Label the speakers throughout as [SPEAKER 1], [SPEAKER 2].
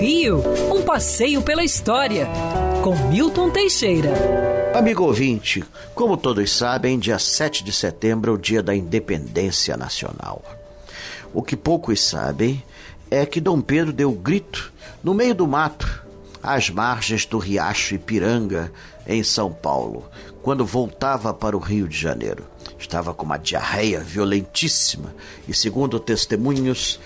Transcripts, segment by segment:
[SPEAKER 1] Rio, um passeio pela história, com Milton Teixeira.
[SPEAKER 2] Amigo ouvinte, como todos sabem, dia 7 de setembro é o dia da independência nacional. O que poucos sabem é que Dom Pedro deu grito no meio do mato, às margens do riacho Ipiranga, em São Paulo, quando voltava para o Rio de Janeiro. Estava com uma diarreia violentíssima e, segundo testemunhos,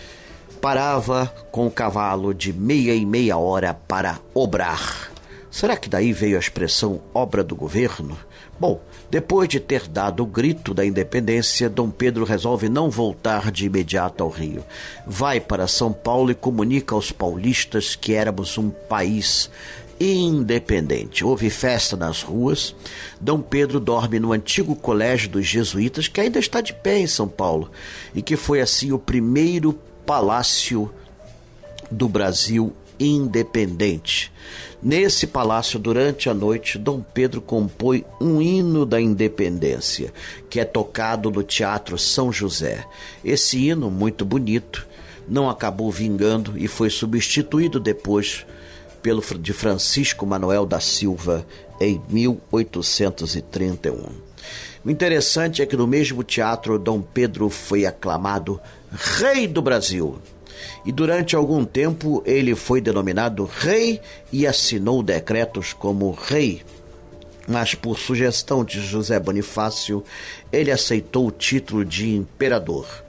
[SPEAKER 2] parava com o cavalo de meia e meia hora para obrar. Será que daí veio a expressão obra do governo? Bom, depois de ter dado o grito da independência, Dom Pedro resolve não voltar de imediato ao Rio. Vai para São Paulo e comunica aos paulistas que éramos um país independente. Houve festa nas ruas. Dom Pedro dorme no antigo colégio dos jesuítas, que ainda está de pé em São Paulo, e que foi assim o primeiro palácio do Brasil independente. Nesse palácio, durante a noite, Dom Pedro compõe um hino da independência, que é tocado no Teatro São José. Esse hino, muito bonito, não acabou vingando e foi substituído depois pelo de Francisco Manuel da Silva em 1831. O interessante é que no mesmo teatro Dom Pedro foi aclamado Rei do Brasil e durante algum tempo ele foi denominado rei e assinou decretos como rei. Mas por sugestão de José Bonifácio, ele aceitou o título de imperador.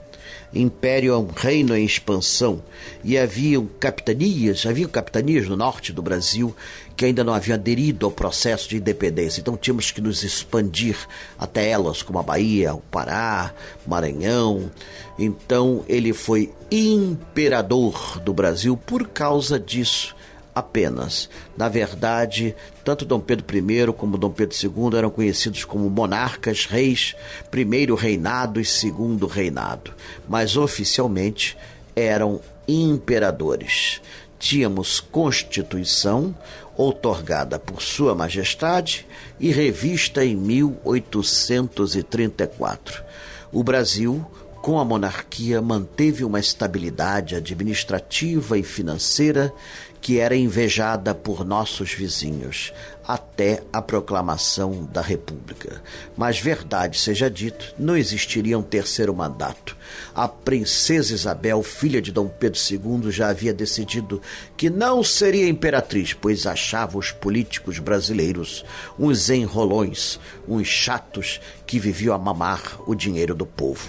[SPEAKER 2] Império é um reino em expansão e haviam capitanias, havia capitanias no norte do Brasil que ainda não haviam aderido ao processo de independência. Então tínhamos que nos expandir até elas, como a Bahia, o Pará, Maranhão. Então ele foi imperador do Brasil por causa disso apenas. Na verdade, tanto Dom Pedro I como Dom Pedro II eram conhecidos como monarcas, reis, primeiro reinado e segundo reinado, mas oficialmente eram imperadores. Tínhamos Constituição, outorgada por Sua Majestade e revista em 1834. O Brasil com a monarquia, manteve uma estabilidade administrativa e financeira que era invejada por nossos vizinhos, até a proclamação da República. Mas, verdade seja dito, não existiria um terceiro mandato. A princesa Isabel, filha de Dom Pedro II, já havia decidido que não seria imperatriz, pois achava os políticos brasileiros uns enrolões, uns chatos que viviam a mamar o dinheiro do povo.